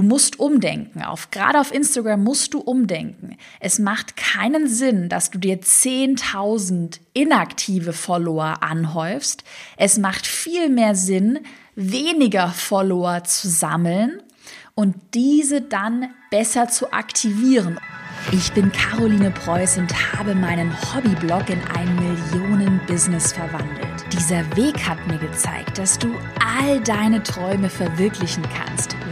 Du musst umdenken. Auf, gerade auf Instagram musst du umdenken. Es macht keinen Sinn, dass du dir 10.000 inaktive Follower anhäufst. Es macht viel mehr Sinn, weniger Follower zu sammeln und diese dann besser zu aktivieren. Ich bin Caroline Preuß und habe meinen Hobbyblog in ein Millionen-Business verwandelt. Dieser Weg hat mir gezeigt, dass du all deine Träume verwirklichen kannst,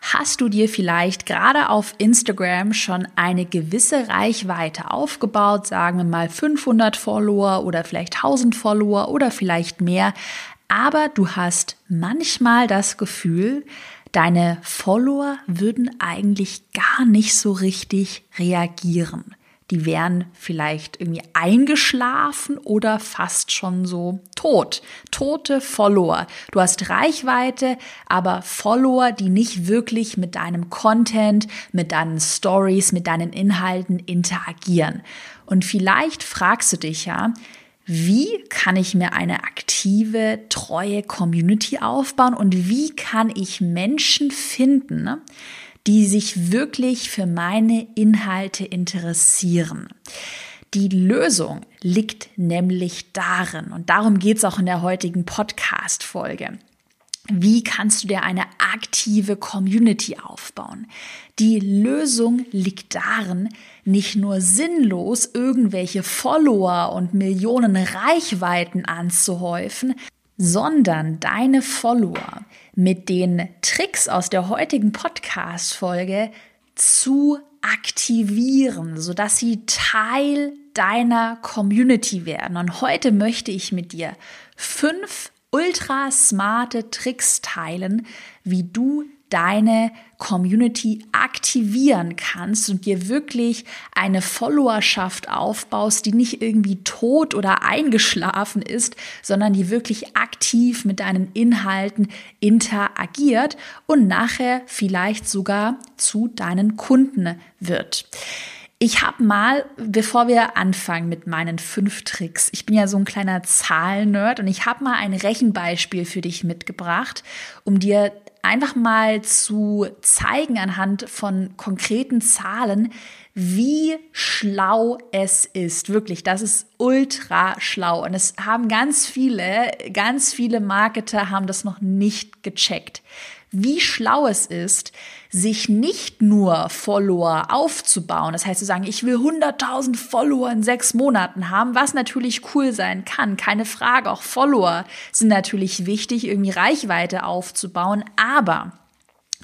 Hast du dir vielleicht gerade auf Instagram schon eine gewisse Reichweite aufgebaut, sagen wir mal 500 Follower oder vielleicht 1000 Follower oder vielleicht mehr, aber du hast manchmal das Gefühl, deine Follower würden eigentlich gar nicht so richtig reagieren die wären vielleicht irgendwie eingeschlafen oder fast schon so tot. Tote Follower. Du hast Reichweite, aber Follower, die nicht wirklich mit deinem Content, mit deinen Stories, mit deinen Inhalten interagieren. Und vielleicht fragst du dich ja, wie kann ich mir eine aktive, treue Community aufbauen und wie kann ich Menschen finden, die sich wirklich für meine Inhalte interessieren. Die Lösung liegt nämlich darin, und darum geht es auch in der heutigen Podcast-Folge. Wie kannst du dir eine aktive Community aufbauen? Die Lösung liegt darin, nicht nur sinnlos irgendwelche Follower und Millionen Reichweiten anzuhäufen, sondern deine Follower mit den Tricks aus der heutigen Podcast-Folge zu aktivieren, sodass sie Teil deiner Community werden. Und heute möchte ich mit dir fünf ultra smarte Tricks teilen, wie du deine Community aktivieren kannst und dir wirklich eine Followerschaft aufbaust, die nicht irgendwie tot oder eingeschlafen ist, sondern die wirklich aktiv mit deinen Inhalten interagiert und nachher vielleicht sogar zu deinen Kunden wird. Ich habe mal, bevor wir anfangen mit meinen fünf Tricks, ich bin ja so ein kleiner Zahlennerd und ich habe mal ein Rechenbeispiel für dich mitgebracht, um dir einfach mal zu zeigen anhand von konkreten Zahlen, wie schlau es ist. Wirklich, das ist ultra schlau. Und es haben ganz viele, ganz viele Marketer haben das noch nicht gecheckt wie schlau es ist, sich nicht nur Follower aufzubauen. Das heißt zu sagen, ich will 100.000 Follower in sechs Monaten haben, was natürlich cool sein kann. Keine Frage. Auch Follower sind natürlich wichtig, irgendwie Reichweite aufzubauen. Aber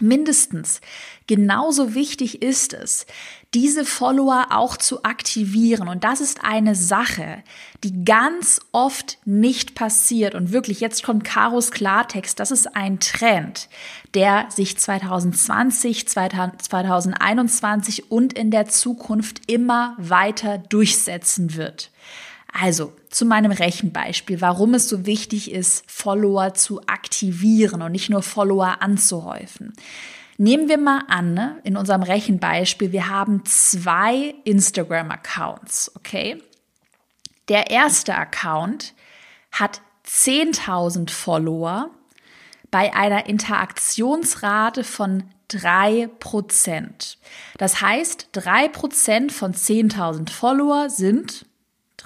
mindestens genauso wichtig ist es, diese Follower auch zu aktivieren. Und das ist eine Sache, die ganz oft nicht passiert. Und wirklich, jetzt kommt Karos Klartext. Das ist ein Trend, der sich 2020, 2021 und in der Zukunft immer weiter durchsetzen wird. Also zu meinem Rechenbeispiel, warum es so wichtig ist, Follower zu aktivieren und nicht nur Follower anzuhäufen. Nehmen wir mal an, ne, in unserem Rechenbeispiel, wir haben zwei Instagram-Accounts, okay? Der erste Account hat 10.000 Follower bei einer Interaktionsrate von 3%. Das heißt, 3% von 10.000 Follower sind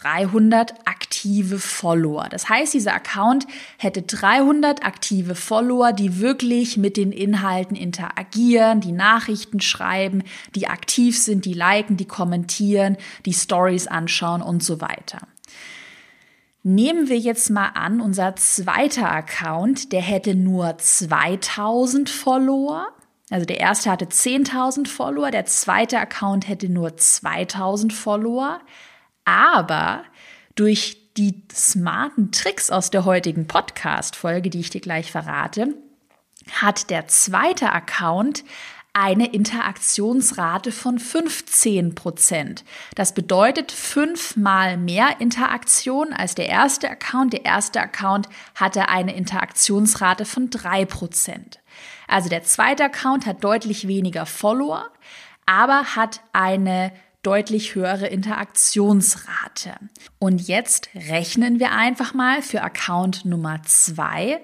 300 aktive Follower. Das heißt, dieser Account hätte 300 aktive Follower, die wirklich mit den Inhalten interagieren, die Nachrichten schreiben, die aktiv sind, die liken, die kommentieren, die Stories anschauen und so weiter. Nehmen wir jetzt mal an, unser zweiter Account, der hätte nur 2000 Follower. Also der erste hatte 10.000 Follower, der zweite Account hätte nur 2000 Follower. Aber durch die smarten Tricks aus der heutigen Podcast-Folge, die ich dir gleich verrate, hat der zweite Account eine Interaktionsrate von 15 Prozent. Das bedeutet fünfmal mehr Interaktion als der erste Account. Der erste Account hatte eine Interaktionsrate von drei Prozent. Also der zweite Account hat deutlich weniger Follower, aber hat eine deutlich höhere Interaktionsrate. Und jetzt rechnen wir einfach mal für Account Nummer zwei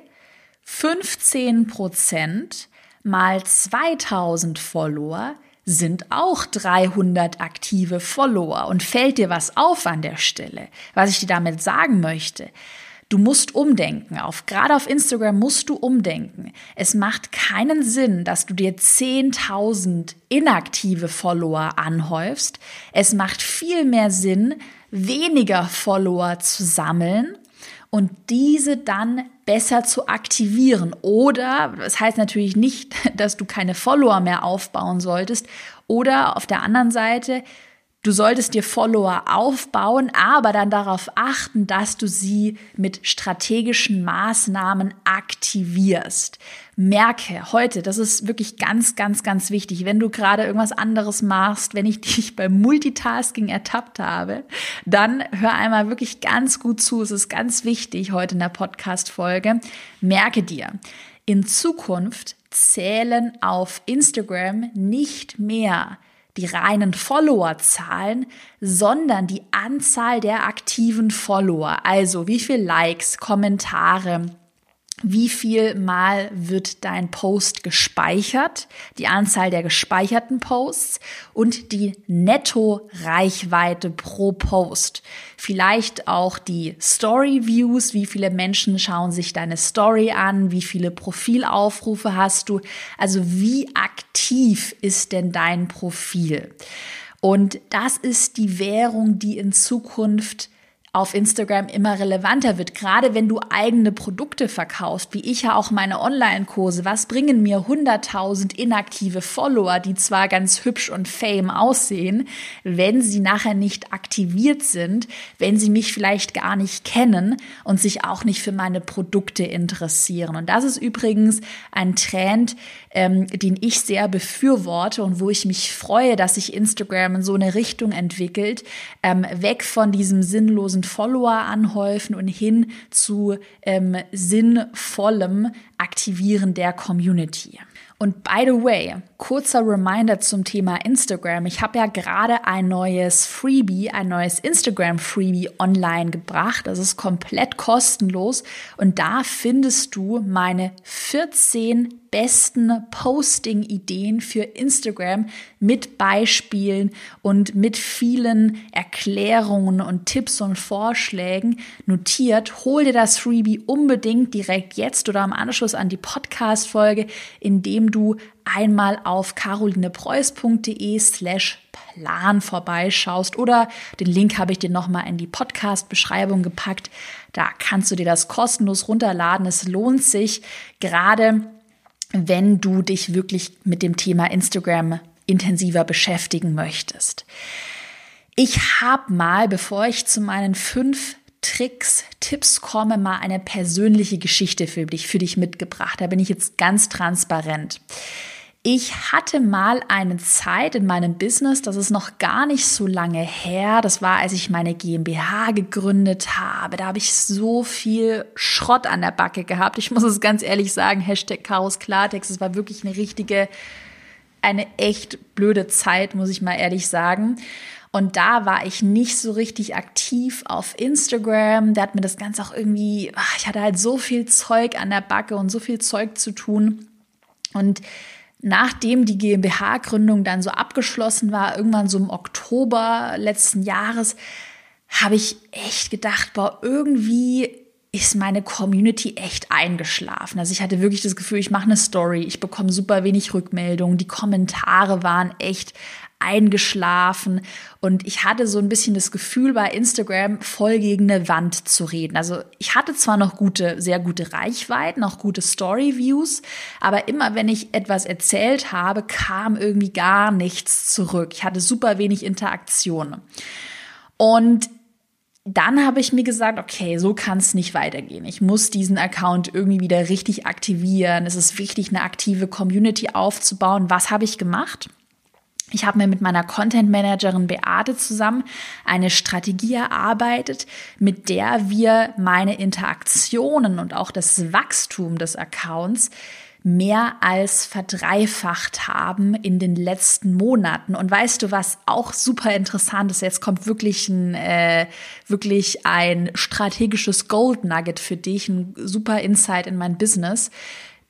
15 Prozent mal 2000 Follower sind auch 300 aktive Follower. Und fällt dir was auf an der Stelle, was ich dir damit sagen möchte? Du musst umdenken. Auf, gerade auf Instagram musst du umdenken. Es macht keinen Sinn, dass du dir 10.000 inaktive Follower anhäufst. Es macht viel mehr Sinn, weniger Follower zu sammeln und diese dann besser zu aktivieren. Oder, das heißt natürlich nicht, dass du keine Follower mehr aufbauen solltest. Oder auf der anderen Seite, Du solltest dir Follower aufbauen, aber dann darauf achten, dass du sie mit strategischen Maßnahmen aktivierst. Merke heute, das ist wirklich ganz, ganz, ganz wichtig, wenn du gerade irgendwas anderes machst, wenn ich dich beim Multitasking ertappt habe, dann hör einmal wirklich ganz gut zu. Es ist ganz wichtig heute in der Podcast-Folge. Merke dir, in Zukunft zählen auf Instagram nicht mehr die reinen Followerzahlen, sondern die Anzahl der aktiven Follower. Also wie viel Likes, Kommentare, wie viel Mal wird dein Post gespeichert, die Anzahl der gespeicherten Posts und die Netto-Reichweite pro Post. Vielleicht auch die Story-Views, wie viele Menschen schauen sich deine Story an, wie viele Profilaufrufe hast du, also wie aktiv ist denn dein Profil. Und das ist die Währung, die in Zukunft auf Instagram immer relevanter wird, gerade wenn du eigene Produkte verkaufst, wie ich ja auch meine Online-Kurse. Was bringen mir 100.000 inaktive Follower, die zwar ganz hübsch und fame aussehen, wenn sie nachher nicht aktiviert sind, wenn sie mich vielleicht gar nicht kennen und sich auch nicht für meine Produkte interessieren. Und das ist übrigens ein Trend, ähm, den ich sehr befürworte und wo ich mich freue, dass sich Instagram in so eine Richtung entwickelt, ähm, weg von diesem sinnlosen Follower anhäufen und hin zu ähm, sinnvollem Aktivieren der Community. Und by the way, kurzer Reminder zum Thema Instagram. Ich habe ja gerade ein neues Freebie, ein neues Instagram-Freebie online gebracht. Das ist komplett kostenlos. Und da findest du meine 14 besten Posting-Ideen für Instagram mit Beispielen und mit vielen Erklärungen und Tipps und Vorschlägen notiert. Hol dir das Freebie unbedingt direkt jetzt oder am Anschluss an die Podcast-Folge, indem du einmal auf carolinepreuß.de slash Plan vorbeischaust oder den Link habe ich dir nochmal in die Podcast-Beschreibung gepackt. Da kannst du dir das kostenlos runterladen. Es lohnt sich gerade wenn du dich wirklich mit dem Thema Instagram intensiver beschäftigen möchtest. Ich habe mal, bevor ich zu meinen fünf Tricks, Tipps komme, mal eine persönliche Geschichte für dich, für dich mitgebracht. Da bin ich jetzt ganz transparent. Ich hatte mal eine Zeit in meinem Business, das ist noch gar nicht so lange her. Das war, als ich meine GmbH gegründet habe. Da habe ich so viel Schrott an der Backe gehabt. Ich muss es ganz ehrlich sagen, Hashtag Chaos Klartext. Es war wirklich eine richtige, eine echt blöde Zeit, muss ich mal ehrlich sagen. Und da war ich nicht so richtig aktiv auf Instagram. Da hat mir das Ganze auch irgendwie, ich hatte halt so viel Zeug an der Backe und so viel Zeug zu tun. Und nachdem die GmbH-Gründung dann so abgeschlossen war, irgendwann so im Oktober letzten Jahres, habe ich echt gedacht, boah, irgendwie ist meine Community echt eingeschlafen. Also ich hatte wirklich das Gefühl, ich mache eine Story, ich bekomme super wenig Rückmeldungen, die Kommentare waren echt eingeschlafen und ich hatte so ein bisschen das Gefühl, bei Instagram voll gegen eine Wand zu reden. Also ich hatte zwar noch gute, sehr gute Reichweiten, auch gute Story-Views, aber immer wenn ich etwas erzählt habe, kam irgendwie gar nichts zurück. Ich hatte super wenig Interaktion. Und dann habe ich mir gesagt, okay, so kann es nicht weitergehen. Ich muss diesen Account irgendwie wieder richtig aktivieren. Es ist wichtig, eine aktive Community aufzubauen. Was habe ich gemacht? Ich habe mir mit meiner Content Managerin Beate zusammen eine Strategie erarbeitet, mit der wir meine Interaktionen und auch das Wachstum des Accounts mehr als verdreifacht haben in den letzten Monaten. Und weißt du, was auch super interessant ist? Jetzt kommt wirklich ein, äh, wirklich ein strategisches Gold Nugget für dich, ein super Insight in mein Business.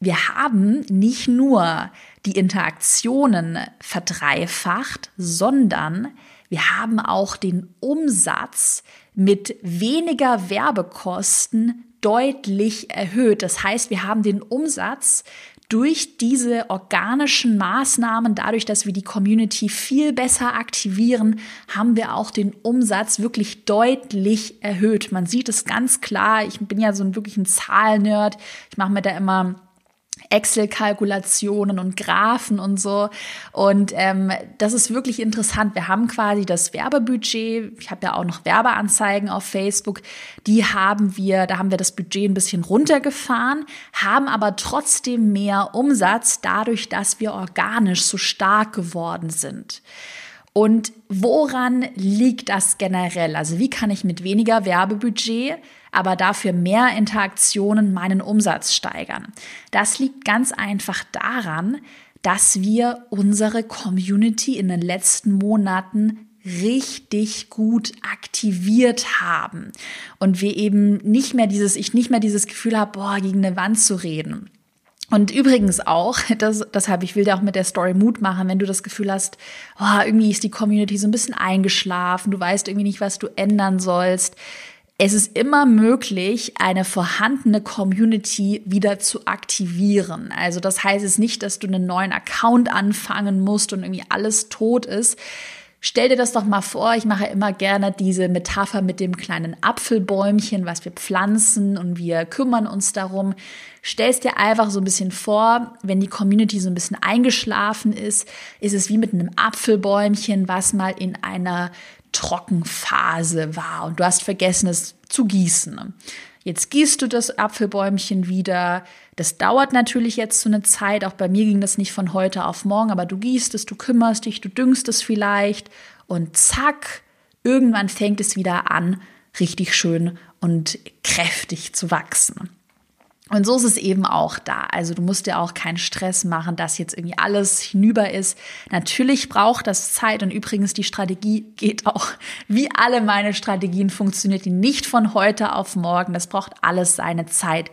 Wir haben nicht nur die Interaktionen verdreifacht, sondern wir haben auch den Umsatz mit weniger Werbekosten deutlich erhöht. Das heißt, wir haben den Umsatz durch diese organischen Maßnahmen, dadurch, dass wir die Community viel besser aktivieren, haben wir auch den Umsatz wirklich deutlich erhöht. Man sieht es ganz klar. Ich bin ja so ein wirklich ein Zahlnerd. Ich mache mir da immer Excel-Kalkulationen und Graphen und so. Und ähm, das ist wirklich interessant. Wir haben quasi das Werbebudget. Ich habe ja auch noch Werbeanzeigen auf Facebook. Die haben wir, da haben wir das Budget ein bisschen runtergefahren, haben aber trotzdem mehr Umsatz dadurch, dass wir organisch so stark geworden sind. Und woran liegt das generell? Also wie kann ich mit weniger Werbebudget aber dafür mehr Interaktionen meinen Umsatz steigern. Das liegt ganz einfach daran, dass wir unsere Community in den letzten Monaten richtig gut aktiviert haben und wir eben nicht mehr dieses ich nicht mehr dieses Gefühl habe, boah, gegen eine Wand zu reden. Und übrigens auch, das, deshalb, ich will dir auch mit der Story Mut machen, wenn du das Gefühl hast, oh, irgendwie ist die Community so ein bisschen eingeschlafen, du weißt irgendwie nicht, was du ändern sollst es ist immer möglich, eine vorhandene Community wieder zu aktivieren. Also das heißt es nicht, dass du einen neuen Account anfangen musst und irgendwie alles tot ist. Stell dir das doch mal vor, ich mache immer gerne diese Metapher mit dem kleinen Apfelbäumchen, was wir pflanzen und wir kümmern uns darum. Stellst dir einfach so ein bisschen vor, wenn die Community so ein bisschen eingeschlafen ist, ist es wie mit einem Apfelbäumchen, was mal in einer Trockenphase war und du hast vergessen, es zu gießen. Jetzt gießt du das Apfelbäumchen wieder. Das dauert natürlich jetzt so eine Zeit. Auch bei mir ging das nicht von heute auf morgen, aber du gießt es, du kümmerst dich, du düngst es vielleicht und zack, irgendwann fängt es wieder an, richtig schön und kräftig zu wachsen. Und so ist es eben auch da. Also du musst dir auch keinen Stress machen, dass jetzt irgendwie alles hinüber ist. Natürlich braucht das Zeit und übrigens die Strategie geht auch, wie alle meine Strategien funktioniert die nicht von heute auf morgen. Das braucht alles seine Zeit.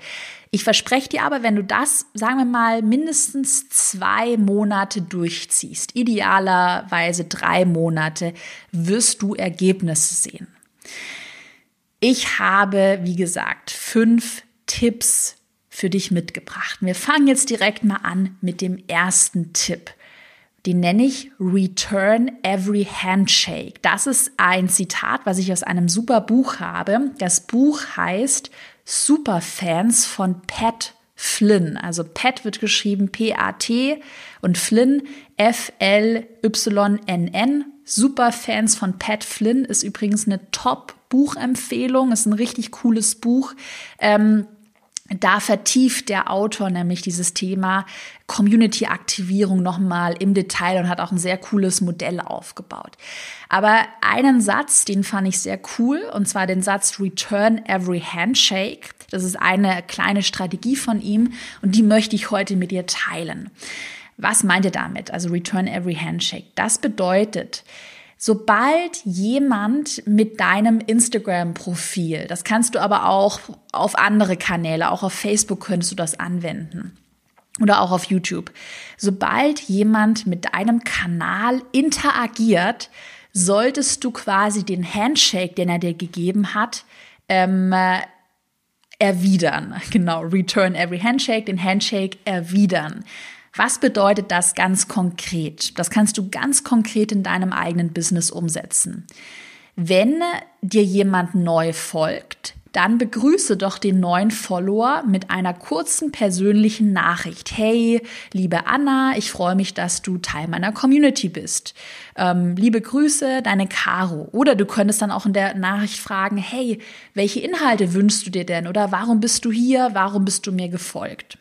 Ich verspreche dir aber, wenn du das, sagen wir mal, mindestens zwei Monate durchziehst, idealerweise drei Monate, wirst du Ergebnisse sehen. Ich habe, wie gesagt, fünf Tipps für dich mitgebracht. Wir fangen jetzt direkt mal an mit dem ersten Tipp. Den nenne ich Return Every Handshake. Das ist ein Zitat, was ich aus einem super Buch habe. Das Buch heißt Superfans von Pat Flynn. Also Pat wird geschrieben P-A-T und Flynn F-L-Y-N-N. Superfans von Pat Flynn ist übrigens eine Top-Buchempfehlung. Ist ein richtig cooles Buch. Ähm, da vertieft der Autor nämlich dieses Thema Community-Aktivierung nochmal im Detail und hat auch ein sehr cooles Modell aufgebaut. Aber einen Satz, den fand ich sehr cool, und zwar den Satz Return Every Handshake. Das ist eine kleine Strategie von ihm und die möchte ich heute mit dir teilen. Was meint er damit? Also Return Every Handshake. Das bedeutet, Sobald jemand mit deinem Instagram-Profil, das kannst du aber auch auf andere Kanäle, auch auf Facebook könntest du das anwenden oder auch auf YouTube. Sobald jemand mit deinem Kanal interagiert, solltest du quasi den Handshake, den er dir gegeben hat, ähm, erwidern. Genau, return every handshake, den Handshake erwidern. Was bedeutet das ganz konkret? Das kannst du ganz konkret in deinem eigenen Business umsetzen. Wenn dir jemand neu folgt, dann begrüße doch den neuen Follower mit einer kurzen persönlichen Nachricht. Hey, liebe Anna, ich freue mich, dass du Teil meiner Community bist. Ähm, liebe Grüße, deine Caro. Oder du könntest dann auch in der Nachricht fragen, hey, welche Inhalte wünschst du dir denn? Oder warum bist du hier? Warum bist du mir gefolgt?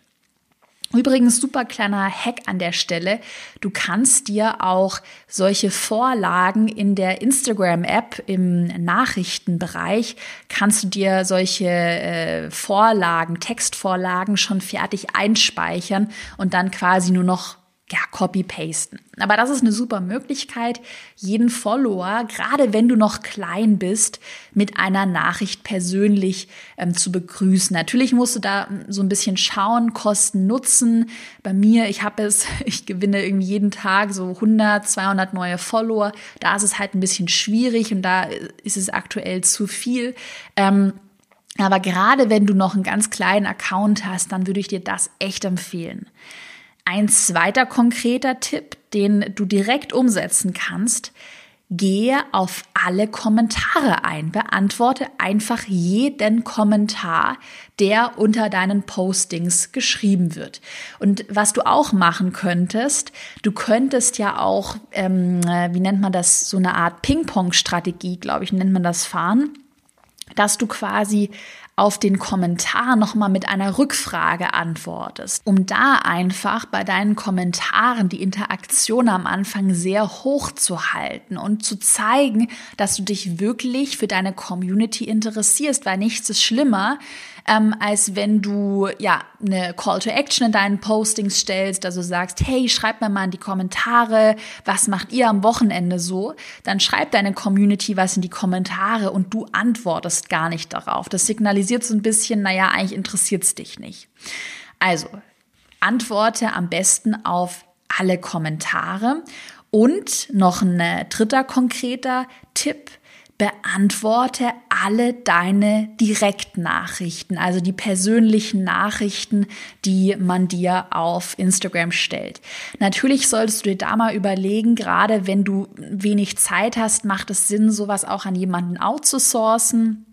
Übrigens super kleiner Hack an der Stelle. Du kannst dir auch solche Vorlagen in der Instagram-App im Nachrichtenbereich, kannst du dir solche äh, Vorlagen, Textvorlagen schon fertig einspeichern und dann quasi nur noch ja, copy-pasten. Aber das ist eine super Möglichkeit, jeden Follower, gerade wenn du noch klein bist, mit einer Nachricht persönlich ähm, zu begrüßen. Natürlich musst du da ähm, so ein bisschen schauen, Kosten, Nutzen. Bei mir, ich habe es, ich gewinne irgendwie jeden Tag so 100, 200 neue Follower. Da ist es halt ein bisschen schwierig und da ist es aktuell zu viel. Ähm, aber gerade wenn du noch einen ganz kleinen Account hast, dann würde ich dir das echt empfehlen. Ein zweiter konkreter Tipp, den du direkt umsetzen kannst, gehe auf alle Kommentare ein. Beantworte einfach jeden Kommentar, der unter deinen Postings geschrieben wird. Und was du auch machen könntest, du könntest ja auch, ähm, wie nennt man das, so eine Art Ping-Pong-Strategie, glaube ich, nennt man das fahren, dass du quasi auf den Kommentar nochmal mit einer Rückfrage antwortest, um da einfach bei deinen Kommentaren die Interaktion am Anfang sehr hoch zu halten und zu zeigen, dass du dich wirklich für deine Community interessierst, weil nichts ist schlimmer, ähm, als wenn du ja eine Call to Action in deinen Postings stellst, also sagst, hey, schreib mir mal in die Kommentare, was macht ihr am Wochenende so? Dann schreibt deine Community was in die Kommentare und du antwortest gar nicht darauf. Das signalisiert so ein bisschen, naja, eigentlich interessiert es dich nicht. Also, antworte am besten auf alle Kommentare. Und noch ein dritter konkreter Tipp, beantworte alle deine Direktnachrichten, also die persönlichen Nachrichten, die man dir auf Instagram stellt. Natürlich solltest du dir da mal überlegen, gerade wenn du wenig Zeit hast, macht es Sinn, sowas auch an jemanden outzusourcen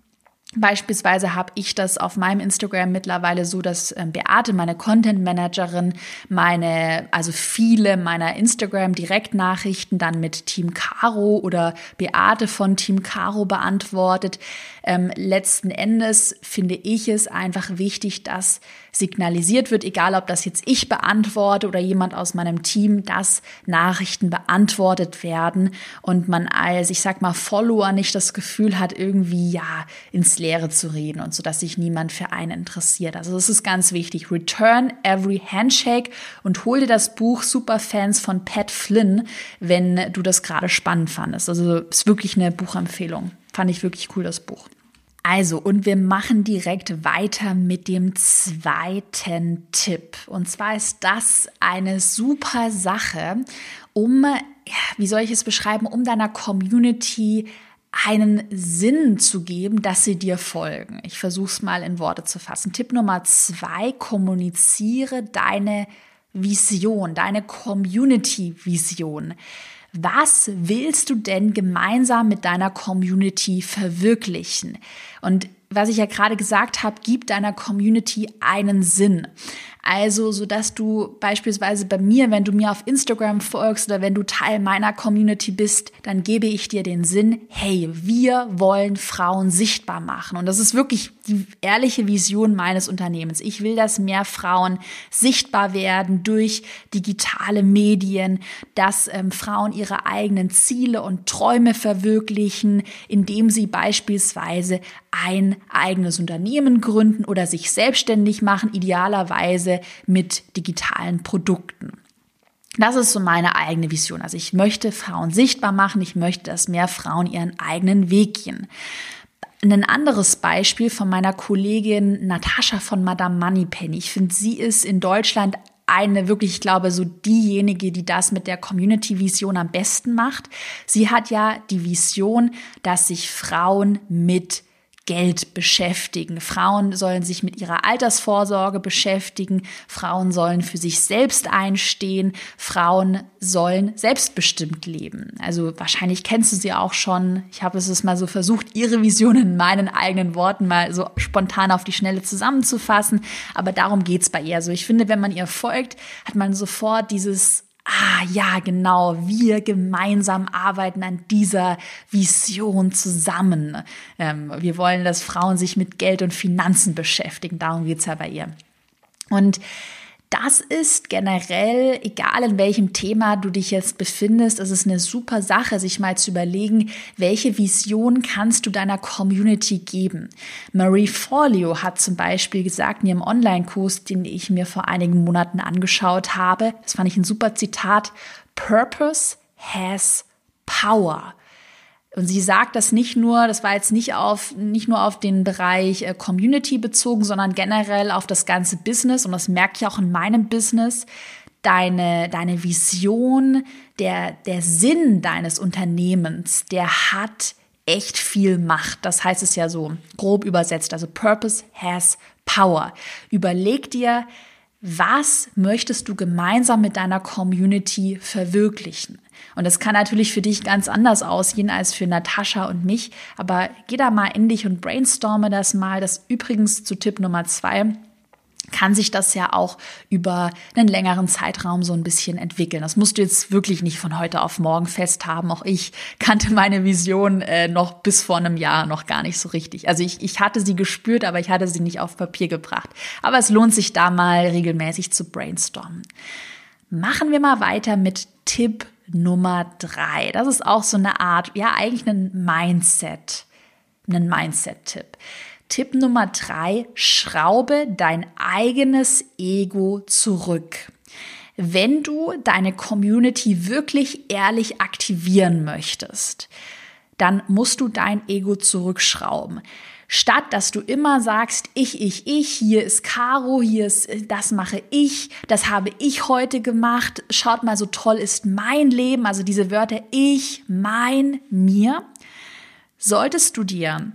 Beispielsweise habe ich das auf meinem Instagram mittlerweile so, dass ähm, Beate, meine Content Managerin, meine, also viele meiner Instagram Direktnachrichten dann mit Team Caro oder Beate von Team Caro beantwortet. Ähm, letzten Endes finde ich es einfach wichtig, dass signalisiert wird, egal ob das jetzt ich beantworte oder jemand aus meinem Team, dass Nachrichten beantwortet werden und man als, ich sag mal, Follower nicht das Gefühl hat, irgendwie ja ins Leere zu reden und so, dass sich niemand für einen interessiert. Also das ist ganz wichtig. Return every handshake und hol dir das Buch Superfans von Pat Flynn, wenn du das gerade spannend fandest. Also ist wirklich eine Buchempfehlung. Fand ich wirklich cool, das Buch. Also, und wir machen direkt weiter mit dem zweiten Tipp. Und zwar ist das eine super Sache, um, wie soll ich es beschreiben, um deiner Community einen Sinn zu geben, dass sie dir folgen. Ich versuche es mal in Worte zu fassen. Tipp Nummer zwei, kommuniziere deine Vision, deine Community-Vision. Was willst du denn gemeinsam mit deiner Community verwirklichen? Und was ich ja gerade gesagt habe, gib deiner Community einen Sinn. Also, so dass du beispielsweise bei mir, wenn du mir auf Instagram folgst oder wenn du Teil meiner Community bist, dann gebe ich dir den Sinn, hey, wir wollen Frauen sichtbar machen. Und das ist wirklich die ehrliche Vision meines Unternehmens. Ich will, dass mehr Frauen sichtbar werden durch digitale Medien, dass ähm, Frauen ihre eigenen Ziele und Träume verwirklichen, indem sie beispielsweise ein eigenes Unternehmen gründen oder sich selbstständig machen, idealerweise mit digitalen Produkten. Das ist so meine eigene Vision. Also ich möchte Frauen sichtbar machen. Ich möchte, dass mehr Frauen ihren eigenen Weg gehen. Ein anderes Beispiel von meiner Kollegin Natascha von Madame Moneypenny. Ich finde, sie ist in Deutschland eine wirklich, ich glaube, so diejenige, die das mit der Community-Vision am besten macht. Sie hat ja die Vision, dass sich Frauen mit Geld beschäftigen. Frauen sollen sich mit ihrer Altersvorsorge beschäftigen. Frauen sollen für sich selbst einstehen. Frauen sollen selbstbestimmt leben. Also wahrscheinlich kennst du sie auch schon. Ich habe es mal so versucht, ihre Vision in meinen eigenen Worten mal so spontan auf die Schnelle zusammenzufassen. Aber darum geht's bei ihr. Also ich finde, wenn man ihr folgt, hat man sofort dieses ah ja, genau, wir gemeinsam arbeiten an dieser Vision zusammen. Ähm, wir wollen, dass Frauen sich mit Geld und Finanzen beschäftigen. Darum geht's ja bei ihr. Und das ist generell, egal in welchem Thema du dich jetzt befindest, es ist eine super Sache, sich mal zu überlegen, welche Vision kannst du deiner Community geben. Marie Forleo hat zum Beispiel gesagt in ihrem Online-Kurs, den ich mir vor einigen Monaten angeschaut habe, das fand ich ein super Zitat, Purpose has power. Und sie sagt das nicht nur, das war jetzt nicht auf, nicht nur auf den Bereich äh, Community bezogen, sondern generell auf das ganze Business. Und das merke ich auch in meinem Business. Deine, deine Vision, der, der Sinn deines Unternehmens, der hat echt viel Macht. Das heißt es ja so grob übersetzt. Also Purpose has power. Überleg dir, was möchtest du gemeinsam mit deiner Community verwirklichen? Und das kann natürlich für dich ganz anders aussehen als für Natascha und mich, aber geh da mal in dich und brainstorme das mal. Das übrigens zu Tipp Nummer zwei kann sich das ja auch über einen längeren Zeitraum so ein bisschen entwickeln. Das musst du jetzt wirklich nicht von heute auf morgen festhaben. Auch ich kannte meine Vision äh, noch bis vor einem Jahr noch gar nicht so richtig. Also ich, ich hatte sie gespürt, aber ich hatte sie nicht auf Papier gebracht. Aber es lohnt sich da mal regelmäßig zu brainstormen. Machen wir mal weiter mit Tipp Nummer drei. Das ist auch so eine Art, ja, eigentlich ein Mindset, ein Mindset-Tipp. Tipp Nummer drei, schraube dein eigenes Ego zurück. Wenn du deine Community wirklich ehrlich aktivieren möchtest, dann musst du dein Ego zurückschrauben. Statt dass du immer sagst, ich, ich, ich, hier ist Caro, hier ist, das mache ich, das habe ich heute gemacht, schaut mal, so toll ist mein Leben, also diese Wörter ich, mein, mir, solltest du dir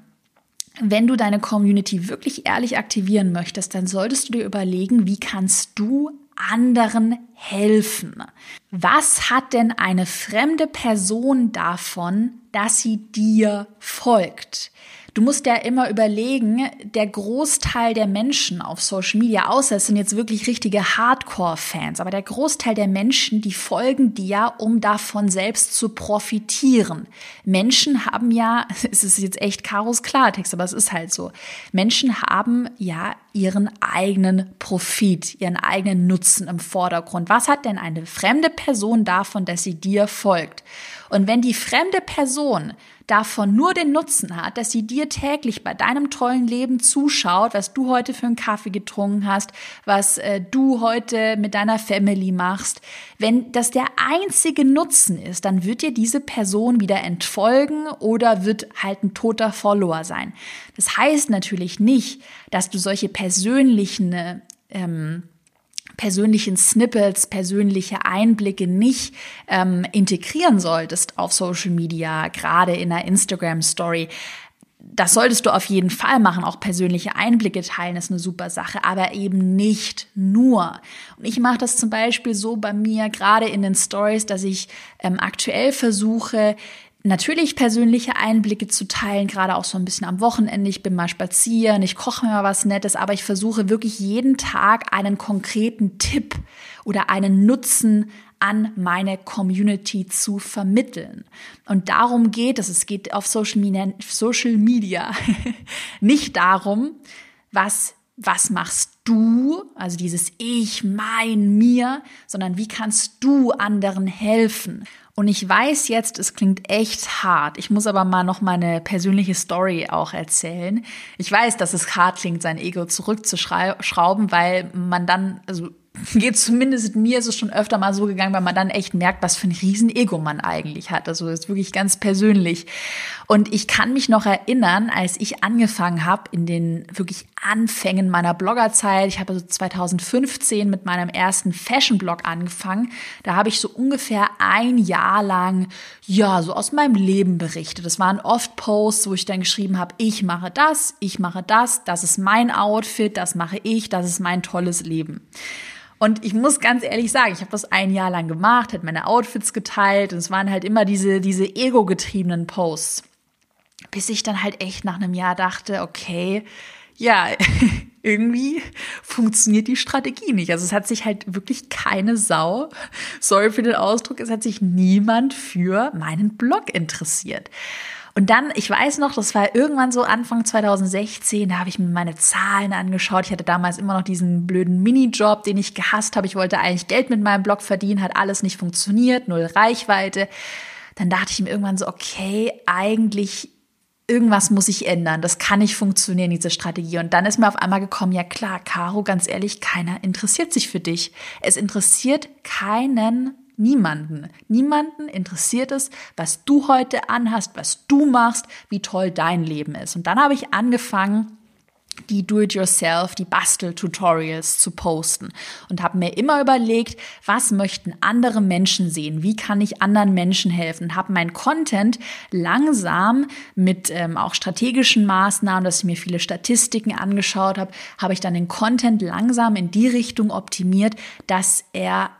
wenn du deine Community wirklich ehrlich aktivieren möchtest, dann solltest du dir überlegen, wie kannst du anderen helfen? Was hat denn eine fremde Person davon, dass sie dir folgt? Du musst ja immer überlegen, der Großteil der Menschen auf Social Media, außer es sind jetzt wirklich richtige Hardcore-Fans, aber der Großteil der Menschen, die folgen dir, um davon selbst zu profitieren. Menschen haben ja, es ist jetzt echt Karos Klartext, aber es ist halt so. Menschen haben ja ihren eigenen Profit, ihren eigenen Nutzen im Vordergrund. Was hat denn eine fremde Person davon, dass sie dir folgt? Und wenn die fremde Person davon nur den Nutzen hat, dass sie dir täglich bei deinem tollen Leben zuschaut, was du heute für einen Kaffee getrunken hast, was äh, du heute mit deiner Family machst, wenn das der einzige Nutzen ist, dann wird dir diese Person wieder entfolgen oder wird halt ein toter Follower sein. Das heißt natürlich nicht, dass du solche persönlichen ähm, persönlichen Snippets, persönliche Einblicke nicht ähm, integrieren solltest auf Social Media, gerade in einer Instagram Story. Das solltest du auf jeden Fall machen. Auch persönliche Einblicke teilen ist eine super Sache, aber eben nicht nur. Und ich mache das zum Beispiel so bei mir gerade in den Stories, dass ich ähm, aktuell versuche, natürlich persönliche Einblicke zu teilen, gerade auch so ein bisschen am Wochenende. Ich bin mal spazieren, ich koche mir mal was Nettes, aber ich versuche wirklich jeden Tag einen konkreten Tipp oder einen Nutzen an meine Community zu vermitteln. Und darum geht es. Es geht auf Social Media, Social Media nicht darum, was was machst du, also dieses Ich, mein, mir, sondern wie kannst du anderen helfen? Und ich weiß jetzt, es klingt echt hart. Ich muss aber mal noch meine persönliche Story auch erzählen. Ich weiß, dass es hart klingt, sein Ego zurückzuschrauben, weil man dann, also geht zumindest mir ist es schon öfter mal so gegangen, weil man dann echt merkt, was für ein Riesen-Ego man eigentlich hat. Also ist wirklich ganz persönlich. Und ich kann mich noch erinnern, als ich angefangen habe in den wirklich Anfängen meiner Bloggerzeit, ich habe also 2015 mit meinem ersten Fashion-Blog angefangen, da habe ich so ungefähr ein Jahr lang, ja, so aus meinem Leben berichtet. Das waren oft Posts, wo ich dann geschrieben habe, ich mache das, ich mache das, das ist mein Outfit, das mache ich, das ist mein tolles Leben. Und ich muss ganz ehrlich sagen, ich habe das ein Jahr lang gemacht, hat meine Outfits geteilt und es waren halt immer diese, diese ego-getriebenen Posts. Bis ich dann halt echt nach einem Jahr dachte, okay, ja, irgendwie funktioniert die Strategie nicht. Also es hat sich halt wirklich keine Sau, sorry für den Ausdruck, es hat sich niemand für meinen Blog interessiert. Und dann, ich weiß noch, das war irgendwann so Anfang 2016, da habe ich mir meine Zahlen angeschaut. Ich hatte damals immer noch diesen blöden Minijob, den ich gehasst habe. Ich wollte eigentlich Geld mit meinem Blog verdienen, hat alles nicht funktioniert, null Reichweite. Dann dachte ich mir irgendwann so, okay, eigentlich irgendwas muss ich ändern. Das kann nicht funktionieren, diese Strategie. Und dann ist mir auf einmal gekommen, ja klar, Caro, ganz ehrlich, keiner interessiert sich für dich. Es interessiert keinen Niemanden. Niemanden interessiert es, was du heute anhast, was du machst, wie toll dein Leben ist. Und dann habe ich angefangen, die Do-it-yourself, die Bastel-Tutorials zu posten. Und habe mir immer überlegt, was möchten andere Menschen sehen, wie kann ich anderen Menschen helfen, habe mein Content langsam mit ähm, auch strategischen Maßnahmen, dass ich mir viele Statistiken angeschaut habe, habe ich dann den Content langsam in die Richtung optimiert, dass er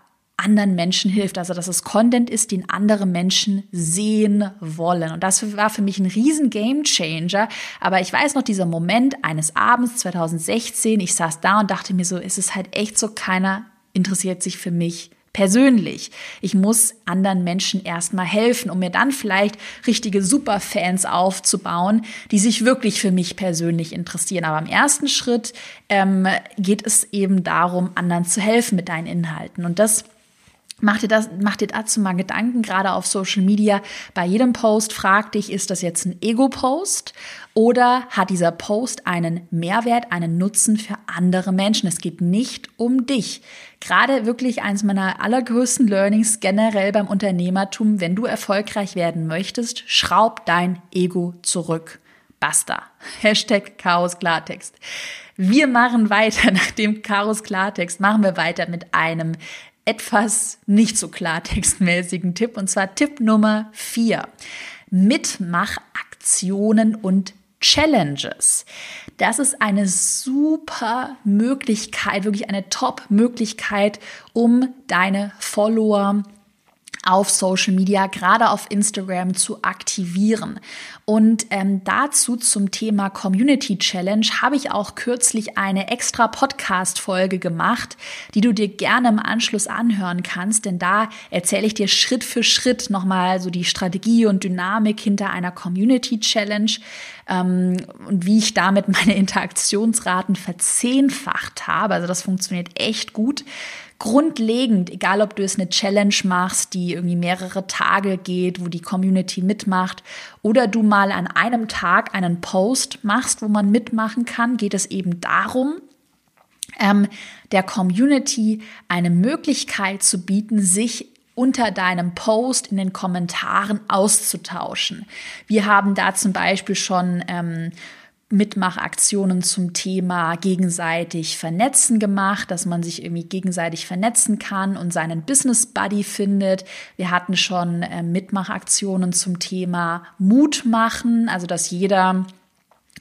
anderen Menschen hilft. Also, dass es Content ist, den andere Menschen sehen wollen. Und das war für mich ein riesen Game Changer. Aber ich weiß noch, dieser Moment eines Abends 2016, ich saß da und dachte mir so, ist es halt echt so, keiner interessiert sich für mich persönlich. Ich muss anderen Menschen erstmal helfen, um mir dann vielleicht richtige Superfans aufzubauen, die sich wirklich für mich persönlich interessieren. Aber im ersten Schritt ähm, geht es eben darum, anderen zu helfen mit deinen Inhalten. Und das Mach dir, das, mach dir dazu mal Gedanken, gerade auf Social Media. Bei jedem Post frag dich, ist das jetzt ein Ego-Post oder hat dieser Post einen Mehrwert, einen Nutzen für andere Menschen? Es geht nicht um dich. Gerade wirklich eines meiner allergrößten Learnings generell beim Unternehmertum, wenn du erfolgreich werden möchtest, schraub dein Ego zurück. Basta. Hashtag Chaos Klartext. Wir machen weiter nach dem Chaos Klartext, machen wir weiter mit einem etwas nicht so klartextmäßigen Tipp und zwar Tipp Nummer vier. Mitmachaktionen und Challenges. Das ist eine super Möglichkeit, wirklich eine Top-Möglichkeit, um deine Follower auf Social Media, gerade auf Instagram zu aktivieren. Und ähm, dazu zum Thema Community Challenge habe ich auch kürzlich eine extra Podcast-Folge gemacht, die du dir gerne im Anschluss anhören kannst, denn da erzähle ich dir Schritt für Schritt nochmal so die Strategie und Dynamik hinter einer Community Challenge ähm, und wie ich damit meine Interaktionsraten verzehnfacht habe. Also das funktioniert echt gut grundlegend, egal ob du es eine Challenge machst, die irgendwie mehrere Tage geht, wo die Community mitmacht, oder du mal an einem Tag einen Post machst, wo man mitmachen kann, geht es eben darum, ähm, der Community eine Möglichkeit zu bieten, sich unter deinem Post in den Kommentaren auszutauschen. Wir haben da zum Beispiel schon ähm, Mitmachaktionen zum Thema gegenseitig vernetzen gemacht, dass man sich irgendwie gegenseitig vernetzen kann und seinen Business Buddy findet. Wir hatten schon äh, Mitmachaktionen zum Thema Mut machen, also dass jeder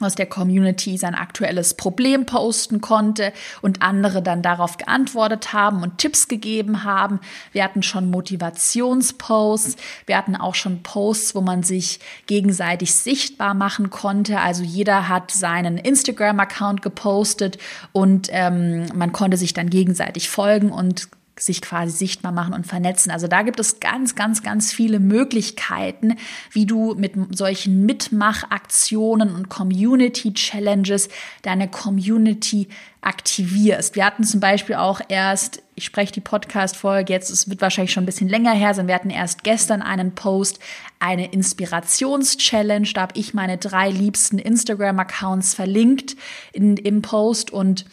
aus der Community sein aktuelles Problem posten konnte und andere dann darauf geantwortet haben und Tipps gegeben haben. Wir hatten schon Motivationsposts, wir hatten auch schon Posts, wo man sich gegenseitig sichtbar machen konnte. Also jeder hat seinen Instagram-Account gepostet und ähm, man konnte sich dann gegenseitig folgen und sich quasi sichtbar machen und vernetzen. Also da gibt es ganz, ganz, ganz viele Möglichkeiten, wie du mit solchen Mitmachaktionen und Community Challenges deine Community aktivierst. Wir hatten zum Beispiel auch erst, ich spreche die Podcast-Folge jetzt, es wird wahrscheinlich schon ein bisschen länger her sein, wir hatten erst gestern einen Post, eine Inspirations-Challenge, da habe ich meine drei liebsten Instagram-Accounts verlinkt in, im Post und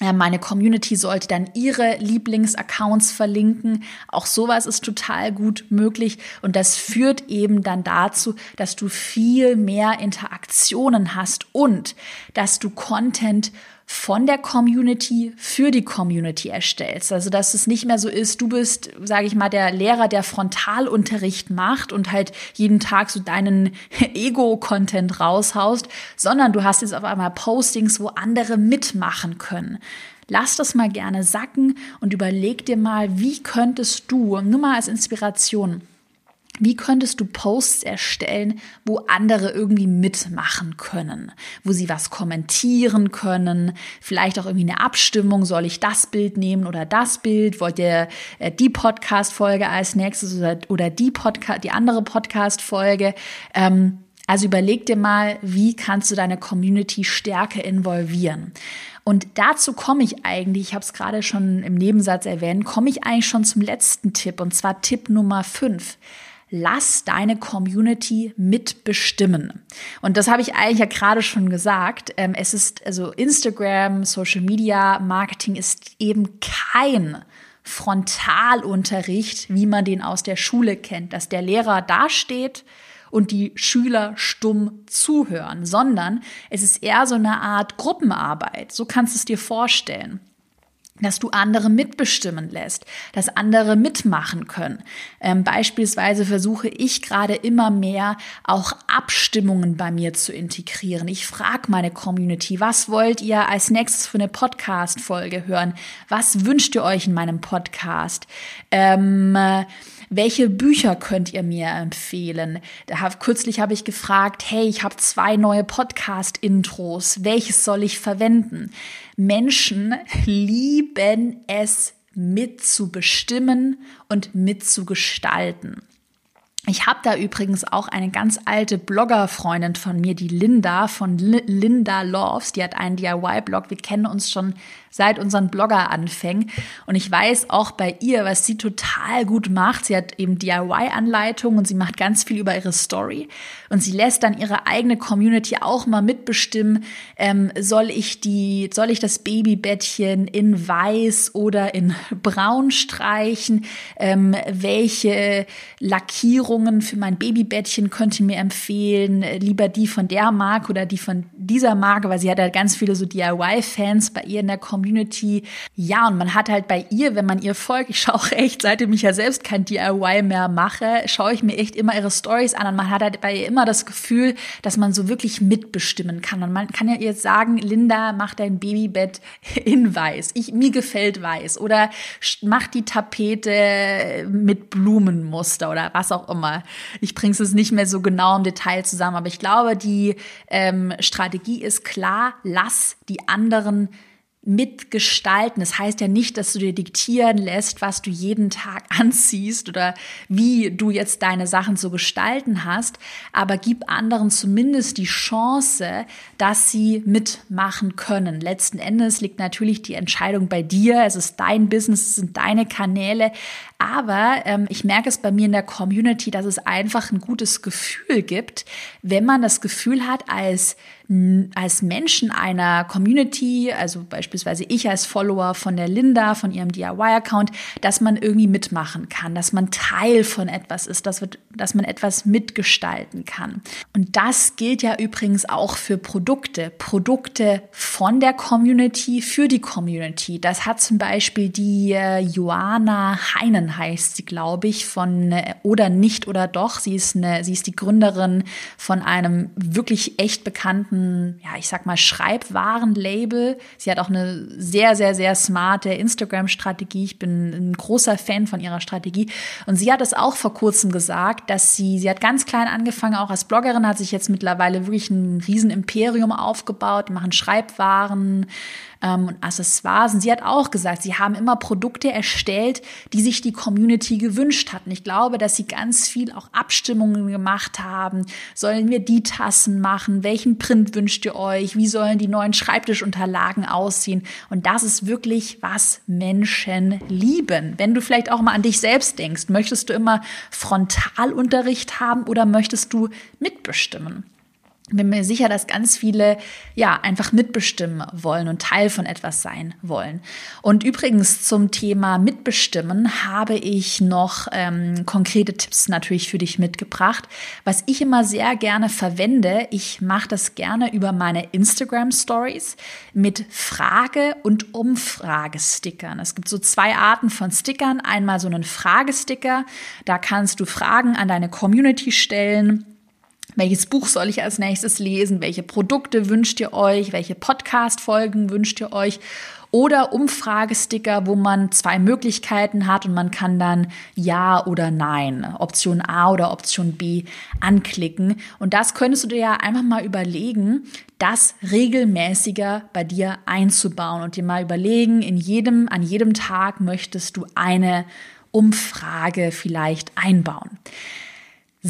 meine Community sollte dann ihre Lieblingsaccounts verlinken. Auch sowas ist total gut möglich. Und das führt eben dann dazu, dass du viel mehr Interaktionen hast und dass du Content von der Community für die Community erstellst. Also dass es nicht mehr so ist, du bist, sage ich mal, der Lehrer, der Frontalunterricht macht und halt jeden Tag so deinen Ego-Content raushaust, sondern du hast jetzt auf einmal Postings, wo andere mitmachen können. Lass das mal gerne sacken und überleg dir mal, wie könntest du, nur mal als Inspiration, wie könntest du Posts erstellen, wo andere irgendwie mitmachen können, wo sie was kommentieren können, vielleicht auch irgendwie eine Abstimmung, soll ich das Bild nehmen oder das Bild, wollt ihr äh, die Podcast Folge als nächstes oder, die Podcast die andere Podcast Folge ähm, also überleg dir mal, wie kannst du deine Community stärker involvieren. Und dazu komme ich eigentlich, ich habe es gerade schon im Nebensatz erwähnt, komme ich eigentlich schon zum letzten Tipp und zwar Tipp Nummer 5 lass deine Community mitbestimmen. Und das habe ich eigentlich ja gerade schon gesagt. Ähm, es ist also Instagram, Social Media, Marketing ist eben kein Frontalunterricht, wie man den aus der Schule kennt, dass der Lehrer dasteht und die Schüler stumm zuhören, sondern es ist eher so eine Art Gruppenarbeit. So kannst du es dir vorstellen dass du andere mitbestimmen lässt, dass andere mitmachen können. Ähm, beispielsweise versuche ich gerade immer mehr auch Abstimmungen bei mir zu integrieren. Ich frage meine Community, was wollt ihr als nächstes für eine Podcast-Folge hören? Was wünscht ihr euch in meinem Podcast? Ähm, welche Bücher könnt ihr mir empfehlen? Da hab, kürzlich habe ich gefragt, hey, ich habe zwei neue Podcast-Intros. Welches soll ich verwenden? Menschen lieben es mitzubestimmen und mitzugestalten. Ich habe da übrigens auch eine ganz alte Bloggerfreundin von mir, die Linda von Linda Loves. Die hat einen DIY-Blog. Wir kennen uns schon seit unseren Blogger-Anfängen. Und ich weiß auch bei ihr, was sie total gut macht. Sie hat eben DIY-Anleitungen und sie macht ganz viel über ihre Story. Und sie lässt dann ihre eigene Community auch mal mitbestimmen, ähm, soll ich die, soll ich das Babybettchen in weiß oder in braun streichen? Ähm, welche Lackierungen für mein Babybettchen könnt ihr mir empfehlen? Lieber die von der Marke oder die von dieser Marke, weil sie hat ja ganz viele so DIY-Fans bei ihr in der Community. Ja, und man hat halt bei ihr, wenn man ihr folgt, ich schaue auch echt, seitdem ich ja selbst kein DIY mehr mache, schaue ich mir echt immer ihre Stories an und man hat halt bei ihr immer das Gefühl, dass man so wirklich mitbestimmen kann. Und man kann ja jetzt sagen, Linda, mach dein Babybett in weiß. Ich, mir gefällt weiß. Oder mach die Tapete mit Blumenmuster oder was auch immer. Ich bringe es nicht mehr so genau im Detail zusammen, aber ich glaube, die ähm, Strategie ist klar, lass die anderen mitgestalten. Das heißt ja nicht, dass du dir diktieren lässt, was du jeden Tag anziehst oder wie du jetzt deine Sachen zu gestalten hast, aber gib anderen zumindest die Chance, dass sie mitmachen können. Letzten Endes liegt natürlich die Entscheidung bei dir. Es ist dein Business, es sind deine Kanäle. Aber ähm, ich merke es bei mir in der Community, dass es einfach ein gutes Gefühl gibt, wenn man das Gefühl hat, als als Menschen einer Community, also beispielsweise ich als Follower von der Linda, von ihrem DIY-Account, dass man irgendwie mitmachen kann, dass man Teil von etwas ist, dass, wir, dass man etwas mitgestalten kann. Und das gilt ja übrigens auch für Produkte. Produkte von der Community für die Community. Das hat zum Beispiel die äh, Joana Heinen heißt sie, glaube ich, von äh, oder nicht oder doch. Sie ist eine, sie ist die Gründerin von einem wirklich echt bekannten ja, ich sag mal, Schreibwarenlabel. Sie hat auch eine sehr, sehr, sehr smarte Instagram-Strategie. Ich bin ein großer Fan von ihrer Strategie. Und sie hat es auch vor kurzem gesagt, dass sie, sie hat ganz klein angefangen, auch als Bloggerin, hat sich jetzt mittlerweile wirklich ein Riesenimperium aufgebaut, machen Schreibwaren, ähm, und Accessoires. Und sie hat auch gesagt, sie haben immer Produkte erstellt, die sich die Community gewünscht hatten. Ich glaube, dass sie ganz viel auch Abstimmungen gemacht haben. Sollen wir die Tassen machen? Welchen Print wünscht ihr euch? Wie sollen die neuen Schreibtischunterlagen aussehen? Und das ist wirklich, was Menschen lieben. Wenn du vielleicht auch mal an dich selbst denkst, möchtest du immer Frontalunterricht haben oder möchtest du mitbestimmen? Bin mir sicher, dass ganz viele ja einfach mitbestimmen wollen und Teil von etwas sein wollen. Und übrigens zum Thema Mitbestimmen habe ich noch ähm, konkrete Tipps natürlich für dich mitgebracht, was ich immer sehr gerne verwende. Ich mache das gerne über meine Instagram Stories mit Frage- und Umfragestickern. Es gibt so zwei Arten von Stickern. Einmal so einen Fragesticker, da kannst du Fragen an deine Community stellen welches Buch soll ich als nächstes lesen? Welche Produkte wünscht ihr euch? Welche Podcast-Folgen wünscht ihr euch? Oder Umfragesticker, wo man zwei Möglichkeiten hat und man kann dann Ja oder Nein, Option A oder Option B anklicken. Und das könntest du dir ja einfach mal überlegen, das regelmäßiger bei dir einzubauen und dir mal überlegen, in jedem, an jedem Tag möchtest du eine Umfrage vielleicht einbauen.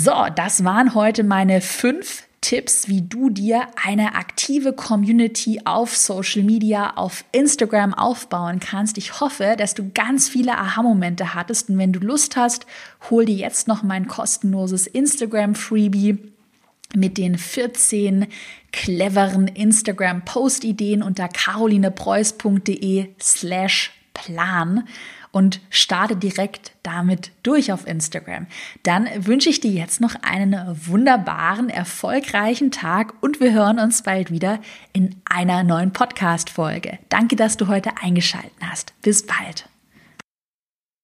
So, das waren heute meine fünf Tipps, wie du dir eine aktive Community auf Social Media, auf Instagram aufbauen kannst. Ich hoffe, dass du ganz viele Aha-Momente hattest und wenn du Lust hast, hol dir jetzt noch mein kostenloses Instagram-Freebie mit den 14 cleveren Instagram-Post-Ideen unter carolinepreuß.de slash plan und starte direkt damit durch auf Instagram. Dann wünsche ich dir jetzt noch einen wunderbaren, erfolgreichen Tag und wir hören uns bald wieder in einer neuen Podcast-Folge. Danke, dass du heute eingeschaltet hast. Bis bald.